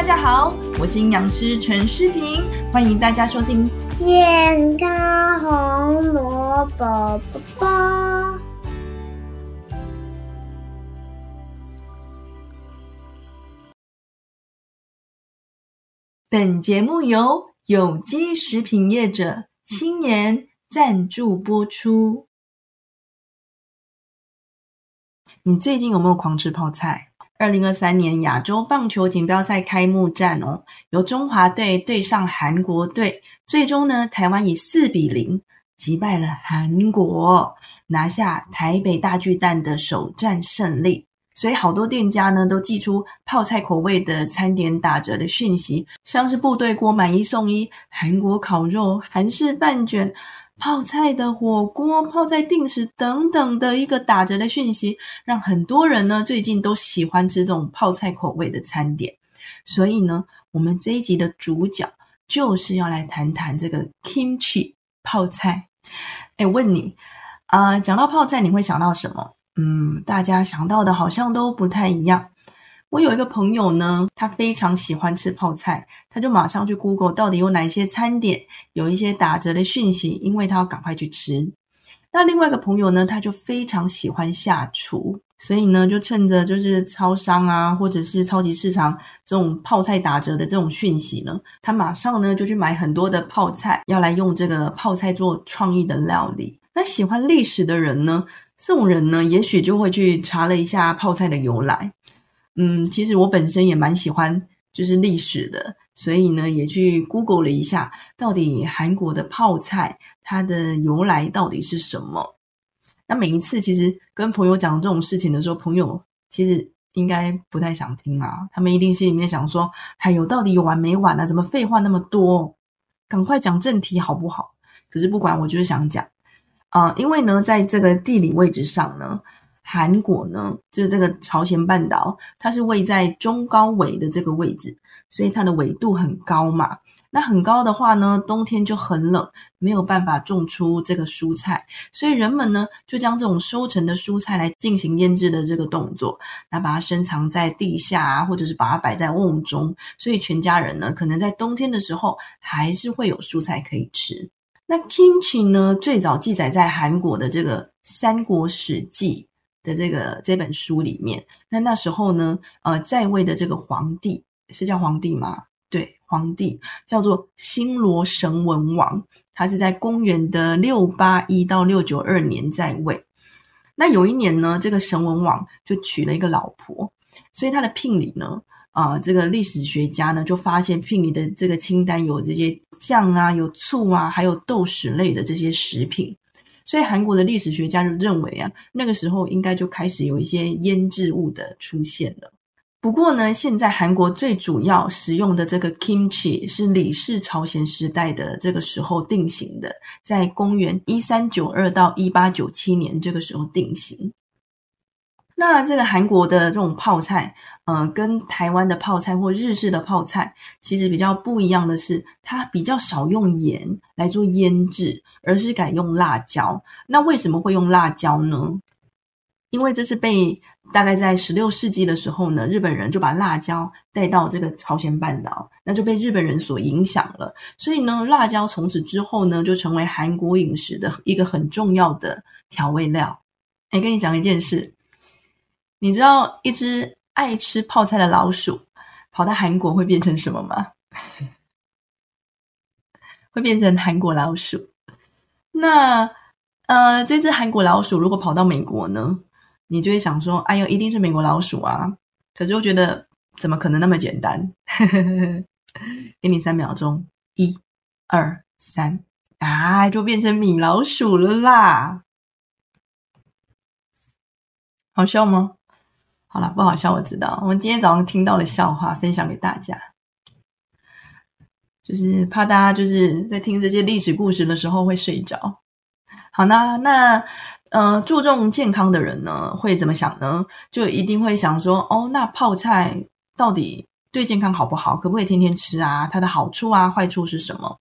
大家好，我是营养师陈诗婷，欢迎大家收听健康红萝卜宝宝。本节目由有机食品业者青年赞助播出。你最近有没有狂吃泡菜？二零二三年亚洲棒球锦标赛开幕战哦，由中华队对上韩国队，最终呢，台湾以四比零击败了韩国，拿下台北大巨蛋的首战胜利。所以好多店家呢都寄出泡菜口味的餐点打折的讯息，像是部队锅买一送一、韩国烤肉、韩式饭卷。泡菜的火锅、泡菜定时等等的一个打折的讯息，让很多人呢最近都喜欢吃这种泡菜口味的餐点。所以呢，我们这一集的主角就是要来谈谈这个 kimchi 泡菜。哎，问你啊，讲到泡菜，你会想到什么？嗯，大家想到的好像都不太一样。我有一个朋友呢，他非常喜欢吃泡菜，他就马上去 Google 到底有哪些餐点有一些打折的讯息，因为他要赶快去吃。那另外一个朋友呢，他就非常喜欢下厨，所以呢，就趁着就是超商啊，或者是超级市场这种泡菜打折的这种讯息呢，他马上呢就去买很多的泡菜，要来用这个泡菜做创意的料理。那喜欢历史的人呢，这种人呢，也许就会去查了一下泡菜的由来。嗯，其实我本身也蛮喜欢就是历史的，所以呢也去 Google 了一下，到底韩国的泡菜它的由来到底是什么？那每一次其实跟朋友讲这种事情的时候，朋友其实应该不太想听啊，他们一定心里面想说：“还有到底有完没完啊？怎么废话那么多？赶快讲正题好不好？”可是不管，我就是想讲啊，因为呢，在这个地理位置上呢。韩国呢，就是这个朝鲜半岛，它是位在中高纬的这个位置，所以它的纬度很高嘛。那很高的话呢，冬天就很冷，没有办法种出这个蔬菜，所以人们呢就将这种收成的蔬菜来进行腌制的这个动作，那把它深藏在地下啊，或者是把它摆在瓮中，所以全家人呢可能在冬天的时候还是会有蔬菜可以吃。那 kimchi 呢，最早记载在韩国的这个《三国史记》。的这个这本书里面，那那时候呢，呃，在位的这个皇帝是叫皇帝吗？对，皇帝叫做新罗神文王，他是在公元的六八一到六九二年在位。那有一年呢，这个神文王就娶了一个老婆，所以他的聘礼呢，啊，这个历史学家呢就发现聘礼的这个清单有这些酱啊，有醋啊，还有豆豉类的这些食品。所以韩国的历史学家就认为啊，那个时候应该就开始有一些腌制物的出现了。不过呢，现在韩国最主要使用的这个 kimchi 是李氏朝鲜时代的这个时候定型的，在公元一三九二到一八九七年这个时候定型。那这个韩国的这种泡菜，呃，跟台湾的泡菜或日式的泡菜其实比较不一样的是，它比较少用盐来做腌制，而是改用辣椒。那为什么会用辣椒呢？因为这是被大概在十六世纪的时候呢，日本人就把辣椒带到这个朝鲜半岛，那就被日本人所影响了。所以呢，辣椒从此之后呢，就成为韩国饮食的一个很重要的调味料。哎，跟你讲一件事。你知道一只爱吃泡菜的老鼠跑到韩国会变成什么吗？会变成韩国老鼠。那呃，这只韩国老鼠如果跑到美国呢？你就会想说：“哎呦，一定是美国老鼠啊！”可是我觉得怎么可能那么简单？给你三秒钟，一、二、三，啊，就变成米老鼠了啦！好笑吗？好了，不好笑，我知道。我们今天早上听到的笑话，分享给大家，就是怕大家就是在听这些历史故事的时候会睡着。好，那那呃，注重健康的人呢，会怎么想呢？就一定会想说，哦，那泡菜到底对健康好不好？可不可以天天吃啊？它的好处啊，坏处是什么？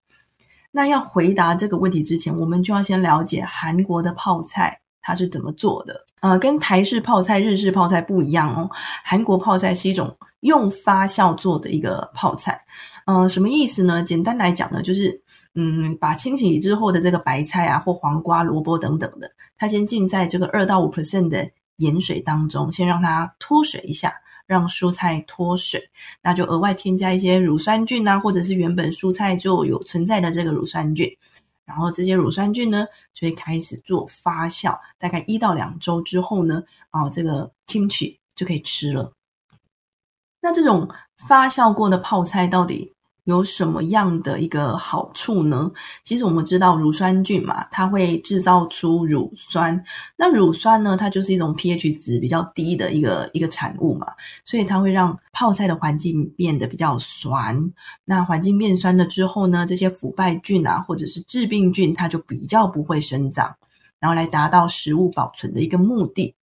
那要回答这个问题之前，我们就要先了解韩国的泡菜它是怎么做的？呃，跟台式泡菜、日式泡菜不一样哦。韩国泡菜是一种用发酵做的一个泡菜。呃，什么意思呢？简单来讲呢，就是嗯，把清洗之后的这个白菜啊，或黄瓜、萝卜等等的，它先浸在这个二到五 percent 的盐水当中，先让它脱水一下，让蔬菜脱水，那就额外添加一些乳酸菌啊，或者是原本蔬菜就有存在的这个乳酸菌。然后这些乳酸菌呢，就会开始做发酵，大概一到两周之后呢，啊，这个 kimchi 就可以吃了。那这种发酵过的泡菜到底？有什么样的一个好处呢？其实我们知道乳酸菌嘛，它会制造出乳酸。那乳酸呢，它就是一种 pH 值比较低的一个一个产物嘛，所以它会让泡菜的环境变得比较酸。那环境变酸了之后呢，这些腐败菌啊，或者是致病菌，它就比较不会生长，然后来达到食物保存的一个目的。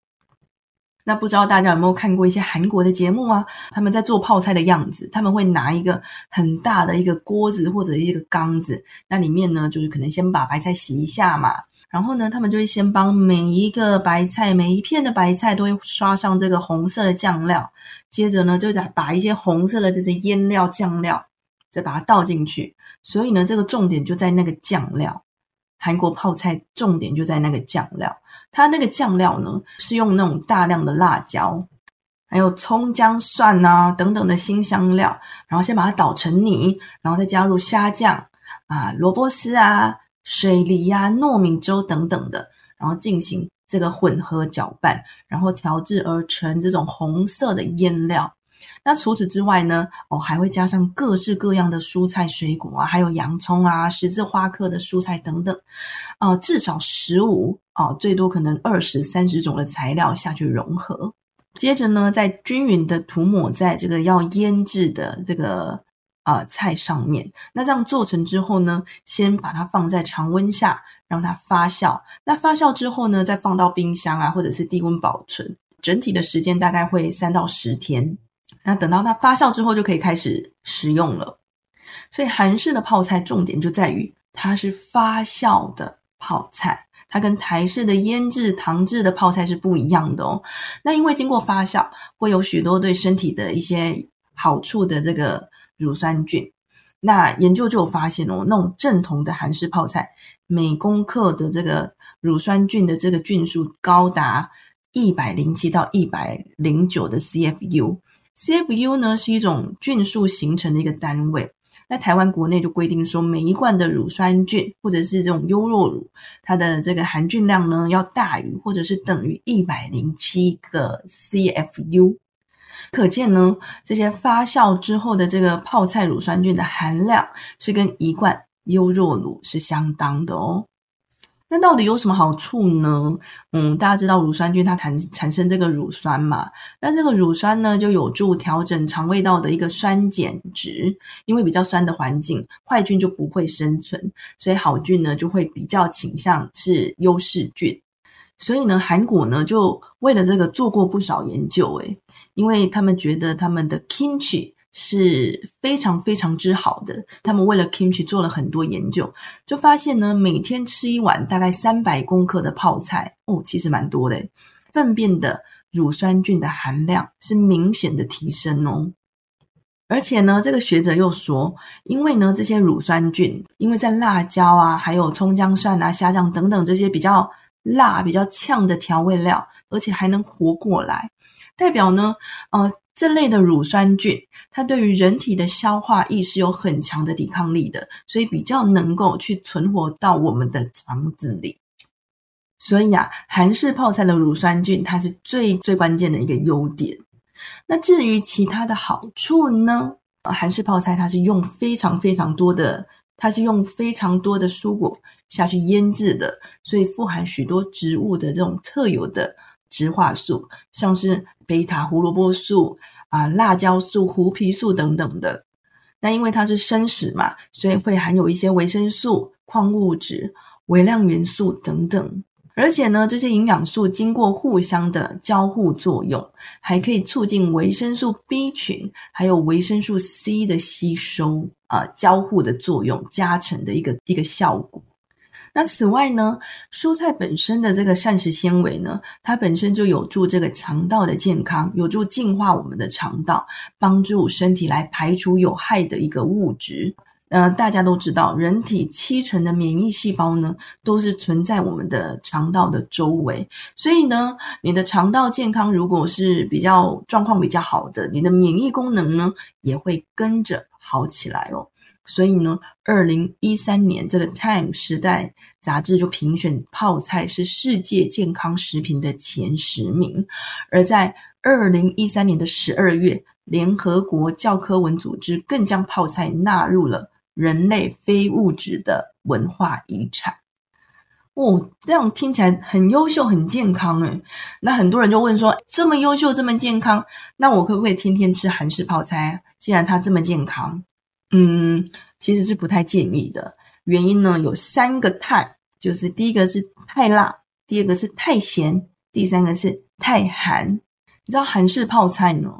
那不知道大家有没有看过一些韩国的节目啊？他们在做泡菜的样子，他们会拿一个很大的一个锅子或者一个缸子，那里面呢就是可能先把白菜洗一下嘛，然后呢他们就会先帮每一个白菜每一片的白菜都会刷上这个红色的酱料，接着呢就再把一些红色的这些腌料酱料再把它倒进去，所以呢这个重点就在那个酱料。韩国泡菜重点就在那个酱料，它那个酱料呢是用那种大量的辣椒，还有葱姜蒜啊等等的新香料，然后先把它捣成泥，然后再加入虾酱啊、萝卜丝啊、水梨呀、糯米粥等等的，然后进行这个混合搅拌，然后调制而成这种红色的腌料。那除此之外呢？哦，还会加上各式各样的蔬菜水果啊，还有洋葱啊、十字花科的蔬菜等等，啊，至少十五啊，最多可能二十三十种的材料下去融合。接着呢，再均匀的涂抹在这个要腌制的这个啊菜上面。那这样做成之后呢，先把它放在常温下让它发酵。那发酵之后呢，再放到冰箱啊，或者是低温保存。整体的时间大概会三到十天。那等到它发酵之后，就可以开始食用了。所以韩式的泡菜重点就在于它是发酵的泡菜，它跟台式的腌制、糖制的泡菜是不一样的哦。那因为经过发酵，会有许多对身体的一些好处的这个乳酸菌。那研究就有发现哦，那种正统的韩式泡菜，每公克的这个乳酸菌的这个菌数高达一百零七到一百零九的 CFU。CFU 呢是一种菌数形成的一个单位，在台湾国内就规定说，每一罐的乳酸菌或者是这种优酪乳，它的这个含菌量呢要大于或者是等于一百零七个 CFU，可见呢这些发酵之后的这个泡菜乳酸菌的含量是跟一罐优酪乳是相当的哦。那到底有什么好处呢？嗯，大家知道乳酸菌它产产生这个乳酸嘛？那这个乳酸呢，就有助调整肠胃道的一个酸碱值，因为比较酸的环境，坏菌就不会生存，所以好菌呢就会比较倾向是优势菌。所以呢，韩国呢就为了这个做过不少研究，诶，因为他们觉得他们的 kimchi。是非常非常之好的。他们为了 kimchi 做了很多研究，就发现呢，每天吃一碗大概三百公克的泡菜，哦，其实蛮多的。粪便的乳酸菌的含量是明显的提升哦。而且呢，这个学者又说，因为呢，这些乳酸菌，因为在辣椒啊，还有葱姜蒜啊、虾酱等等这些比较辣、比较呛的调味料，而且还能活过来，代表呢，呃。这类的乳酸菌，它对于人体的消化液是有很强的抵抗力的，所以比较能够去存活到我们的肠子里。所以啊，韩式泡菜的乳酸菌，它是最最关键的一个优点。那至于其他的好处呢？韩式泡菜它是用非常非常多的，它是用非常多的蔬果下去腌制的，所以富含许多植物的这种特有的。植化素，像是贝塔胡萝卜素啊、辣椒素、胡皮素等等的。那因为它是生食嘛，所以会含有一些维生素、矿物质、微量元素等等。而且呢，这些营养素经过互相的交互作用，还可以促进维生素 B 群还有维生素 C 的吸收啊，交互的作用加成的一个一个效果。那此外呢，蔬菜本身的这个膳食纤维呢，它本身就有助这个肠道的健康，有助净化我们的肠道，帮助身体来排除有害的一个物质。呃，大家都知道，人体七成的免疫细胞呢，都是存在我们的肠道的周围。所以呢，你的肠道健康如果是比较状况比较好的，你的免疫功能呢，也会跟着好起来哦。所以呢，二零一三年这个《Time》时代杂志就评选泡菜是世界健康食品的前十名。而在二零一三年的十二月，联合国教科文组织更将泡菜纳入了。人类非物质的文化遗产哦，这样听起来很优秀、很健康诶那很多人就问说：这么优秀、这么健康，那我可不可以天天吃韩式泡菜？既然它这么健康，嗯，其实是不太建议的。原因呢有三个太，就是第一个是太辣，第二个是太咸，第三个是太寒。你知道韩式泡菜呢，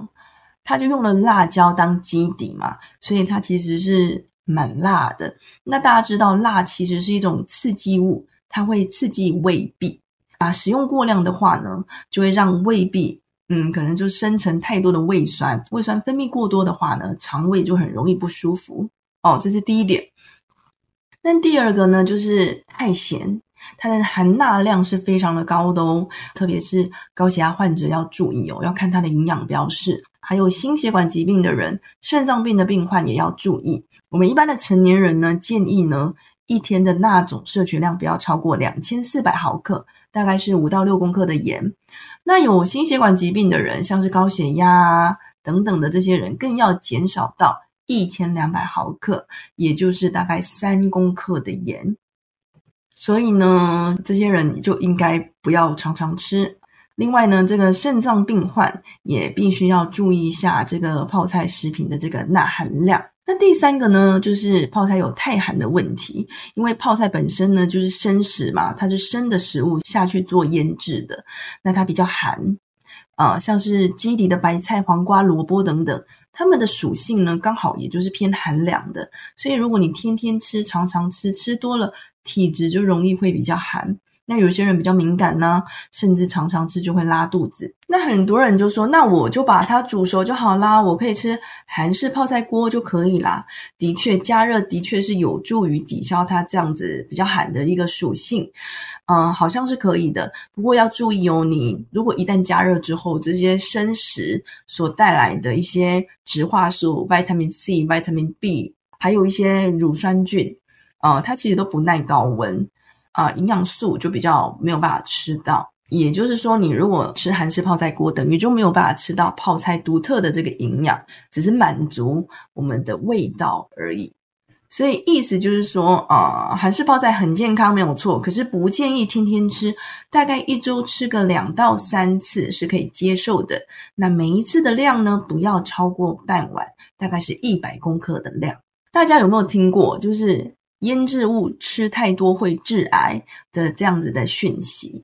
它就用了辣椒当基底嘛，所以它其实是。蛮辣的，那大家知道，辣其实是一种刺激物，它会刺激胃壁啊。使用过量的话呢，就会让胃壁，嗯，可能就生成太多的胃酸，胃酸分泌过多的话呢，肠胃就很容易不舒服哦。这是第一点。那第二个呢，就是太咸，它的含钠量是非常的高的哦，特别是高血压患者要注意哦，要看它的营养标示。还有心血管疾病的人、肾脏病的病患也要注意。我们一般的成年人呢，建议呢一天的钠总摄取量不要超过两千四百毫克，大概是五到六公克的盐。那有心血管疾病的人，像是高血压啊等等的这些人，更要减少到一千两百毫克，也就是大概三公克的盐。所以呢，这些人就应该不要常常吃。另外呢，这个肾脏病患也必须要注意一下这个泡菜食品的这个钠含量。那第三个呢，就是泡菜有太寒的问题，因为泡菜本身呢就是生食嘛，它是生的食物下去做腌制的，那它比较寒啊，像是基底的白菜、黄瓜、萝卜等等，它们的属性呢刚好也就是偏寒凉的，所以如果你天天吃、常常吃，吃多了，体质就容易会比较寒。那有些人比较敏感呢，甚至常常吃就会拉肚子。那很多人就说：“那我就把它煮熟就好啦，我可以吃韩式泡菜锅就可以啦。”的确，加热的确是有助于抵消它这样子比较寒的一个属性，嗯，好像是可以的。不过要注意哦，你如果一旦加热之后，这些生食所带来的一些植化素、vitamin C、vitamin B，还有一些乳酸菌，呃，它其实都不耐高温。啊，营养素就比较没有办法吃到，也就是说，你如果吃韩式泡菜锅，等于就没有办法吃到泡菜独特的这个营养，只是满足我们的味道而已。所以意思就是说，啊，韩式泡菜很健康没有错，可是不建议天天吃，大概一周吃个两到三次是可以接受的。那每一次的量呢，不要超过半碗，大概是一百公克的量。大家有没有听过？就是。腌制物吃太多会致癌的这样子的讯息，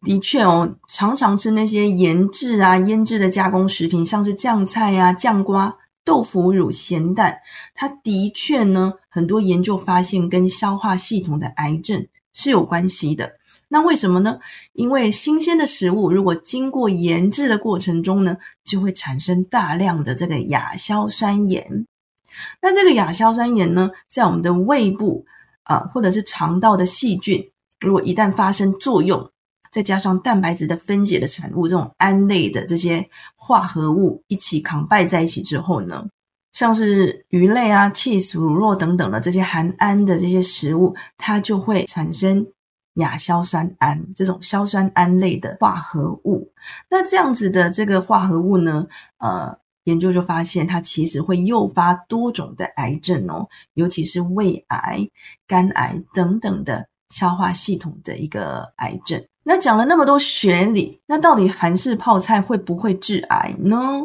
的确哦，常常吃那些腌制啊、腌制的加工食品，像是酱菜啊、酱瓜、豆腐乳、咸蛋，它的确呢，很多研究发现跟消化系统的癌症是有关系的。那为什么呢？因为新鲜的食物如果经过腌制的过程中呢，就会产生大量的这个亚硝酸盐。那这个亚硝酸盐呢，在我们的胃部啊，或者是肠道的细菌，如果一旦发生作用，再加上蛋白质的分解的产物，这种胺类的这些化合物一起抗拜在一起之后呢，像是鱼类啊、cheese、乳酪等等的这些含氨的这些食物，它就会产生亚硝酸胺这种硝酸胺类的化合物。那这样子的这个化合物呢，呃。研究就发现，它其实会诱发多种的癌症哦，尤其是胃癌、肝癌等等的消化系统的一个癌症。那讲了那么多学理，那到底韩式泡菜会不会致癌呢？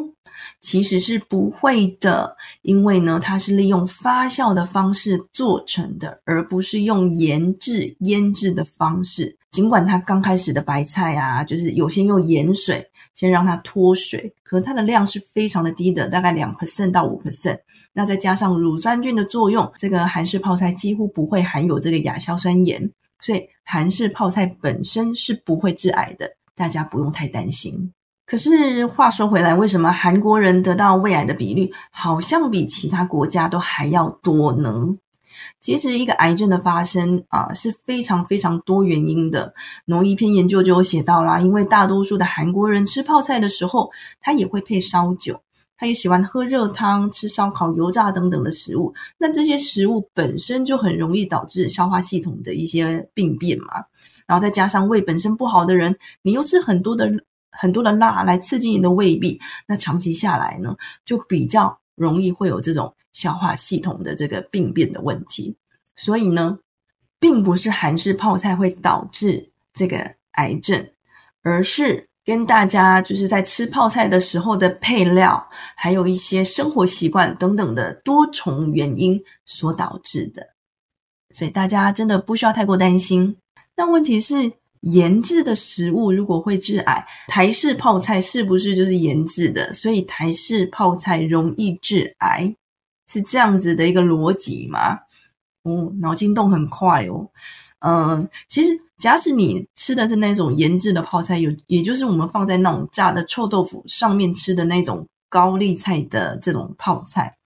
其实是不会的，因为呢，它是利用发酵的方式做成的，而不是用盐制、腌制的方式。尽管它刚开始的白菜啊，就是有些用盐水先让它脱水，可它的量是非常的低的，大概两 percent 到五 percent。那再加上乳酸菌的作用，这个韩式泡菜几乎不会含有这个亚硝酸盐，所以韩式泡菜本身是不会致癌的，大家不用太担心。可是话说回来，为什么韩国人得到胃癌的比率好像比其他国家都还要多呢？其实，一个癌症的发生啊是非常非常多原因的。农一篇研究就有写到啦，因为大多数的韩国人吃泡菜的时候，他也会配烧酒，他也喜欢喝热汤、吃烧烤、油炸等等的食物。那这些食物本身就很容易导致消化系统的一些病变嘛。然后再加上胃本身不好的人，你又吃很多的。很多的辣来刺激你的胃壁，那长期下来呢，就比较容易会有这种消化系统的这个病变的问题。所以呢，并不是韩式泡菜会导致这个癌症，而是跟大家就是在吃泡菜的时候的配料，还有一些生活习惯等等的多重原因所导致的。所以大家真的不需要太过担心。那问题是？腌制的食物如果会致癌，台式泡菜是不是就是腌制的？所以台式泡菜容易致癌，是这样子的一个逻辑吗？哦，脑筋动很快哦。嗯，其实假使你吃的是那种腌制的泡菜，有也就是我们放在那种炸的臭豆腐上面吃的那种高丽菜的这种泡菜，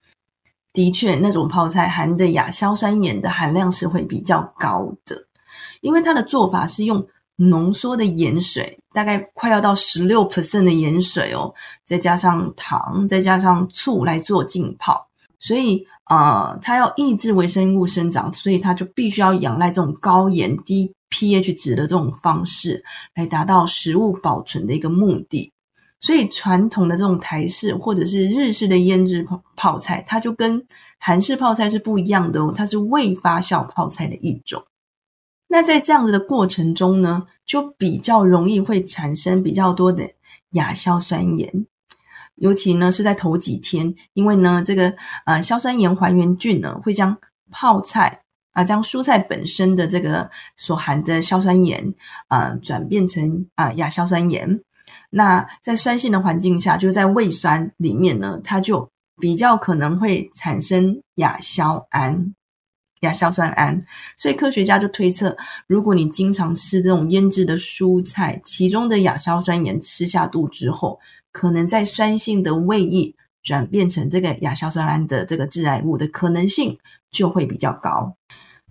的确那种泡菜含的亚硝酸盐的含量是会比较高的，因为它的做法是用。浓缩的盐水大概快要到十六 percent 的盐水哦，再加上糖，再加上醋来做浸泡，所以呃，它要抑制微生物生长，所以它就必须要仰赖这种高盐、低 pH 值的这种方式来达到食物保存的一个目的。所以传统的这种台式或者是日式的腌制泡泡菜，它就跟韩式泡菜是不一样的哦，它是未发酵泡菜的一种。那在这样子的过程中呢，就比较容易会产生比较多的亚硝酸盐，尤其呢是在头几天，因为呢这个呃硝酸盐还原菌呢会将泡菜啊将蔬菜本身的这个所含的硝酸盐啊转变成啊亚硝酸盐，那在酸性的环境下，就是在胃酸里面呢，它就比较可能会产生亚硝胺。亚硝酸胺，所以科学家就推测，如果你经常吃这种腌制的蔬菜，其中的亚硝酸盐吃下肚之后，可能在酸性的胃液转变成这个亚硝酸胺的这个致癌物的可能性就会比较高。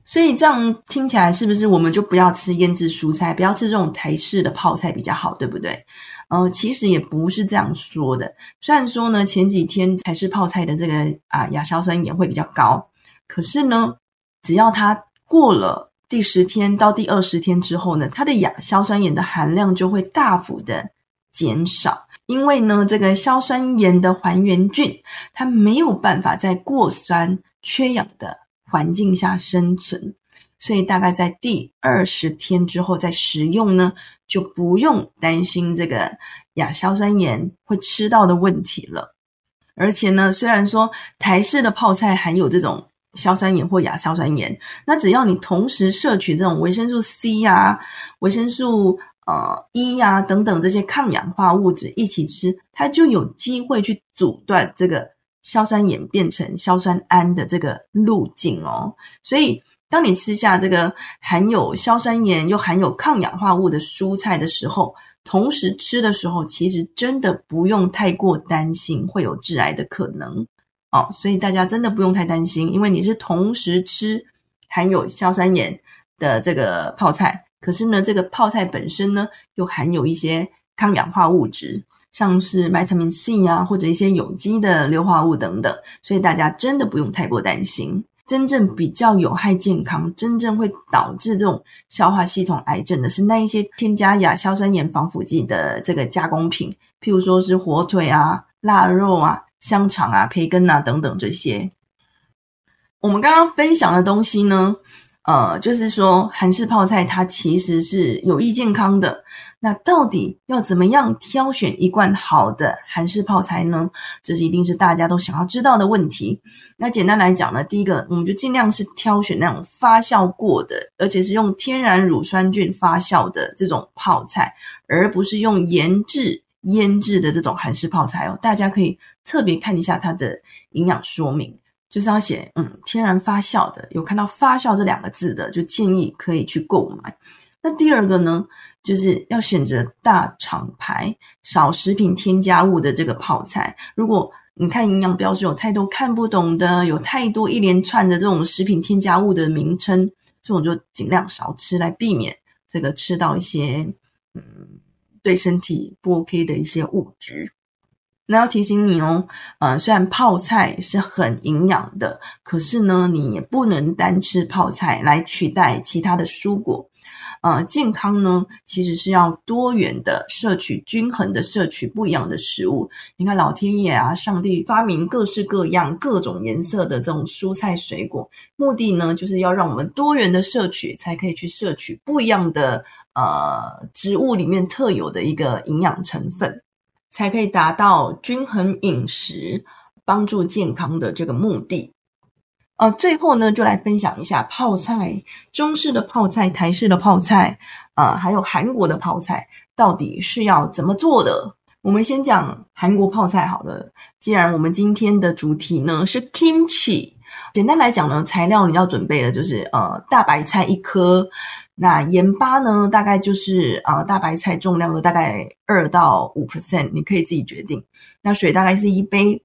所以这样听起来是不是我们就不要吃腌制蔬菜，不要吃这种台式的泡菜比较好，对不对？呃，其实也不是这样说的。虽然说呢，前几天台式泡菜的这个啊亚硝酸盐会比较高，可是呢。只要它过了第十天到第二十天之后呢，它的亚硝酸盐的含量就会大幅的减少，因为呢，这个硝酸盐的还原菌它没有办法在过酸缺氧的环境下生存，所以大概在第二十天之后再食用呢，就不用担心这个亚硝酸盐会吃到的问题了。而且呢，虽然说台式的泡菜含有这种。硝酸盐或亚硝酸盐，那只要你同时摄取这种维生素 C 呀、维生素呃 E 呀等等这些抗氧化物质一起吃，它就有机会去阻断这个硝酸盐变成硝酸胺的这个路径哦。所以，当你吃下这个含有硝酸盐又含有抗氧化物的蔬菜的时候，同时吃的时候，其实真的不用太过担心会有致癌的可能。哦，所以大家真的不用太担心，因为你是同时吃含有硝酸盐的这个泡菜，可是呢，这个泡菜本身呢又含有一些抗氧化物质，像是 vitamin C 啊，或者一些有机的硫化物等等，所以大家真的不用太过担心。真正比较有害健康，真正会导致这种消化系统癌症的是那一些添加亚硝酸盐防腐剂的这个加工品，譬如说是火腿啊、腊肉啊。香肠啊、培根啊等等这些，我们刚刚分享的东西呢，呃，就是说韩式泡菜它其实是有益健康的。那到底要怎么样挑选一罐好的韩式泡菜呢？这是一定是大家都想要知道的问题。那简单来讲呢，第一个，我们就尽量是挑选那种发酵过的，而且是用天然乳酸菌发酵的这种泡菜，而不是用腌制、腌制的这种韩式泡菜哦。大家可以特别看一下它的营养说明。就是要写嗯天然发酵的，有看到发酵这两个字的，就建议可以去购买。那第二个呢，就是要选择大厂牌、少食品添加物的这个泡菜。如果你看营养标识有太多看不懂的，有太多一连串的这种食品添加物的名称，这种就尽量少吃，来避免这个吃到一些嗯对身体不 OK 的一些物质。那要提醒你哦，呃，虽然泡菜是很营养的，可是呢，你也不能单吃泡菜来取代其他的蔬果。呃，健康呢，其实是要多元的摄取，均衡的摄取不一样的食物。你看，老天爷啊，上帝发明各式各样、各种颜色的这种蔬菜水果，目的呢，就是要让我们多元的摄取，才可以去摄取不一样的呃植物里面特有的一个营养成分。才可以达到均衡饮食、帮助健康的这个目的。呃，最后呢，就来分享一下泡菜，中式的泡菜、台式的泡菜，啊，还有韩国的泡菜，到底是要怎么做的？我们先讲韩国泡菜好了。既然我们今天的主题呢是 kimchi，简单来讲呢，材料你要准备的就是呃大白菜一颗。那盐巴呢？大概就是呃，大白菜重量的大概二到五 percent，你可以自己决定。那水大概是一杯。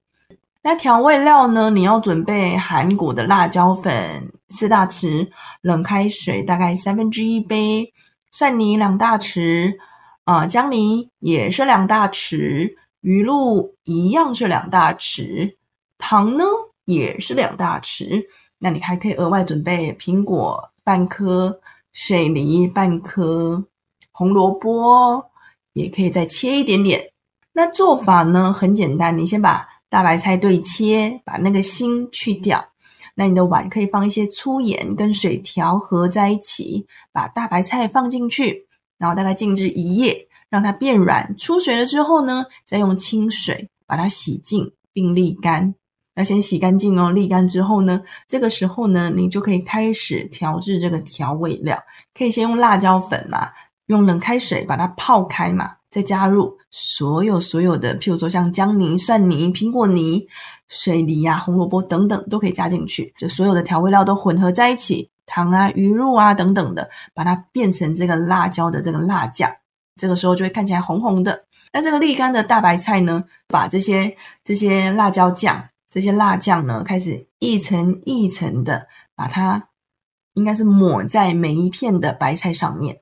那调味料呢？你要准备韩国的辣椒粉四大匙，冷开水大概三分之一杯，蒜泥两大匙，啊，姜泥也是两大匙，鱼露一样是两大匙，糖呢也是两大匙。那你还可以额外准备苹果半颗。水梨半颗，红萝卜也可以再切一点点。那做法呢很简单，你先把大白菜对切，把那个心去掉。那你的碗可以放一些粗盐跟水调和在一起，把大白菜放进去，然后大概静置一夜，让它变软。出水了之后呢，再用清水把它洗净并沥干。要先洗干净哦，沥干之后呢，这个时候呢，你就可以开始调制这个调味料。可以先用辣椒粉嘛，用冷开水把它泡开嘛，再加入所有所有的，譬如说像姜泥、蒜泥、苹果泥、水梨呀、红萝卜等等，都可以加进去。就所有的调味料都混合在一起，糖啊、鱼露啊等等的，把它变成这个辣椒的这个辣酱。这个时候就会看起来红红的。那这个沥干的大白菜呢，把这些这些辣椒酱。这些辣酱呢，开始一层一层的把它，应该是抹在每一片的白菜上面。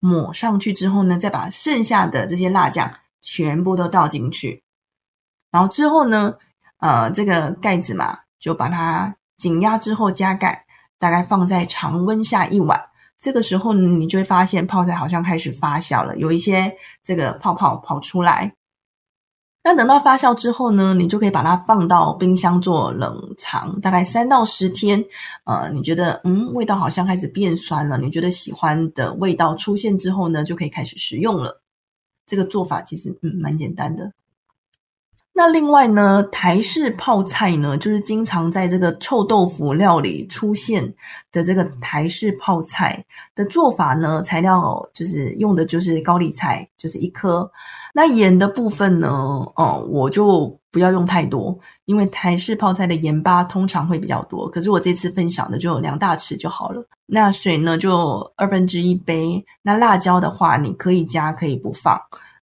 抹上去之后呢，再把剩下的这些辣酱全部都倒进去。然后之后呢，呃，这个盖子嘛，就把它紧压之后加盖，大概放在常温下一晚。这个时候呢，你就会发现泡菜好像开始发酵了，有一些这个泡泡跑出来。那等到发酵之后呢，你就可以把它放到冰箱做冷藏，大概三到十天。呃，你觉得嗯味道好像开始变酸了，你觉得喜欢的味道出现之后呢，就可以开始食用了。这个做法其实嗯蛮简单的。那另外呢，台式泡菜呢，就是经常在这个臭豆腐料理出现的这个台式泡菜的做法呢，材料就是用的就是高丽菜，就是一颗。那盐的部分呢，哦，我就不要用太多，因为台式泡菜的盐巴通常会比较多。可是我这次分享的就两大匙就好了。那水呢，就二分之一杯。那辣椒的话，你可以加，可以不放。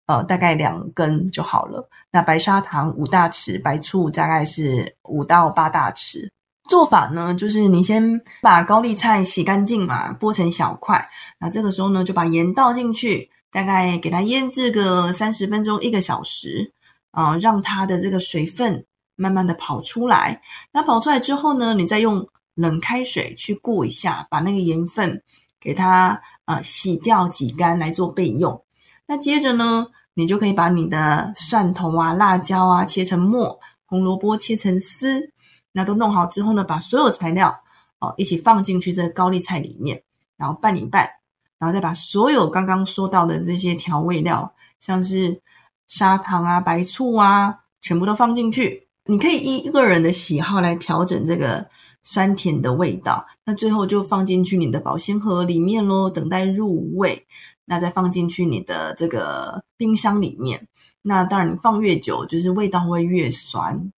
呃，大概两根就好了。那白砂糖五大匙，白醋大概是五到八大匙。做法呢，就是你先把高丽菜洗干净嘛，剥成小块。那这个时候呢，就把盐倒进去，大概给它腌制个三十分钟一个小时啊，让它的这个水分慢慢的跑出来。那跑出来之后呢，你再用冷开水去过一下，把那个盐分给它呃洗掉、挤干来做备用。那接着呢，你就可以把你的蒜头啊、辣椒啊切成末，红萝卜切成丝，那都弄好之后呢，把所有材料哦，一起放进去这个高丽菜里面，然后拌一拌，然后再把所有刚刚说到的这些调味料，像是砂糖啊、白醋啊，全部都放进去。你可以依一个人的喜好来调整这个酸甜的味道。那最后就放进去你的保鲜盒里面喽，等待入味。那再放进去你的这个冰箱里面。那当然，你放越久，就是味道会越酸，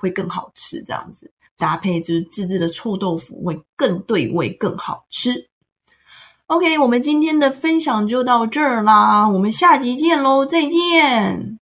会更好吃。这样子搭配就是自制的臭豆腐，会更对味，更好吃。OK，我们今天的分享就到这儿啦，我们下集见喽，再见。